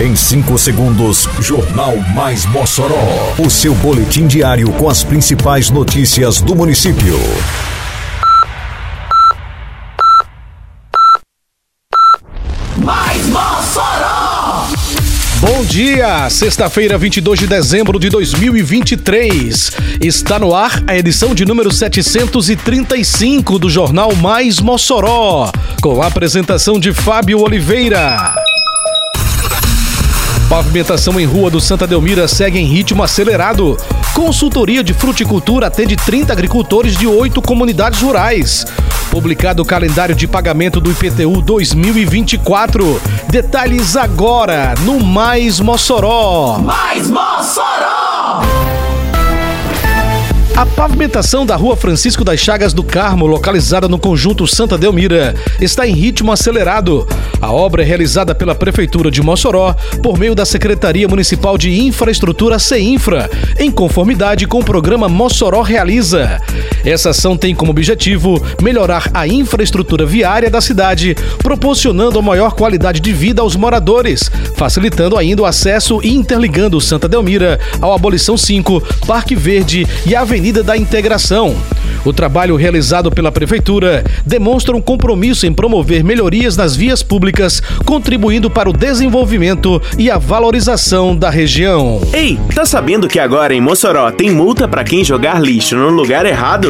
Em 5 segundos, Jornal Mais Mossoró. O seu boletim diário com as principais notícias do município. Mais Mossoró! Bom dia, sexta-feira, 22 de dezembro de 2023. Está no ar a edição de número 735 do Jornal Mais Mossoró, com a apresentação de Fábio Oliveira. Pavimentação em Rua do Santa Delmira segue em ritmo acelerado. Consultoria de Fruticultura atende 30 agricultores de oito comunidades rurais. Publicado o calendário de pagamento do IPTU 2024. Detalhes agora no Mais Mossoró. Mais Mossoró! A pavimentação da rua Francisco das Chagas do Carmo, localizada no conjunto Santa Delmira, está em ritmo acelerado. A obra é realizada pela Prefeitura de Mossoró por meio da Secretaria Municipal de Infraestrutura CEINFRA, em conformidade com o programa Mossoró Realiza. Essa ação tem como objetivo melhorar a infraestrutura viária da cidade, proporcionando a maior qualidade de vida aos moradores, facilitando ainda o acesso e interligando Santa Delmira ao Abolição 5, Parque Verde e Avenida da Integração. O trabalho realizado pela Prefeitura demonstra um compromisso em promover melhorias nas vias públicas, contribuindo para o desenvolvimento e a valorização da região. Ei, tá sabendo que agora em Mossoró tem multa para quem jogar lixo no lugar errado?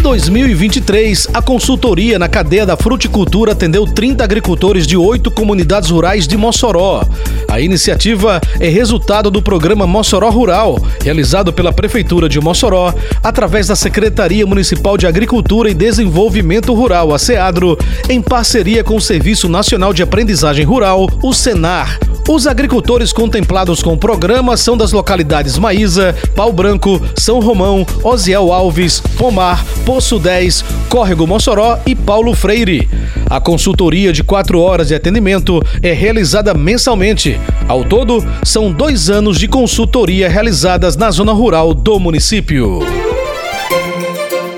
Em 2023, a consultoria na cadeia da fruticultura atendeu 30 agricultores de oito comunidades rurais de Mossoró. A iniciativa é resultado do programa Mossoró Rural, realizado pela Prefeitura de Mossoró, através da Secretaria Municipal de Agricultura e Desenvolvimento Rural, a SEADRO, em parceria com o Serviço Nacional de Aprendizagem Rural, o SENAR. Os agricultores contemplados com o programa são das localidades Maísa, Pau Branco, São Romão, Osiel Alves, Pomar, Poço 10, Córrego Mossoró e Paulo Freire. A consultoria de quatro horas de atendimento é realizada mensalmente. Ao todo, são dois anos de consultoria realizadas na zona rural do município.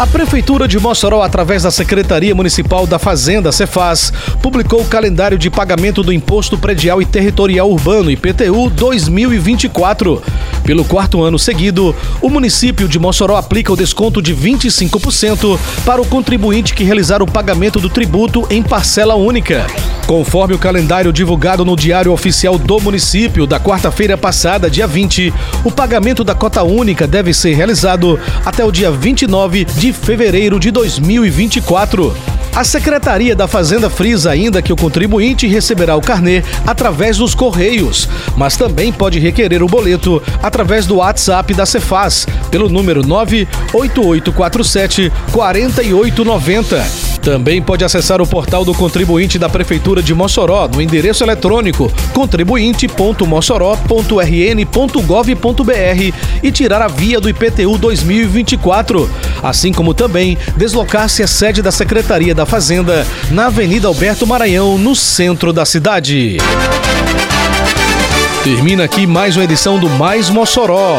A Prefeitura de Mossoró, através da Secretaria Municipal da Fazenda, Cefaz, publicou o calendário de pagamento do Imposto Predial e Territorial Urbano, IPTU 2024. Pelo quarto ano seguido, o município de Mossoró aplica o desconto de 25% para o contribuinte que realizar o pagamento do tributo em parcela única. Conforme o calendário divulgado no Diário Oficial do Município da quarta-feira passada, dia 20, o pagamento da cota única deve ser realizado até o dia 29 de fevereiro de 2024. A Secretaria da Fazenda frisa ainda que o contribuinte receberá o carnê através dos Correios, mas também pode requerer o boleto através do WhatsApp da Cefaz, pelo número 98847 4890. Também pode acessar o portal do contribuinte da Prefeitura de Mossoró no endereço eletrônico contribuinte.mossoró.rn.gov.br e tirar a via do IPTU 2024, assim como também deslocar-se à sede da Secretaria da Fazenda na Avenida Alberto Maranhão, no centro da cidade. Termina aqui mais uma edição do Mais Mossoró,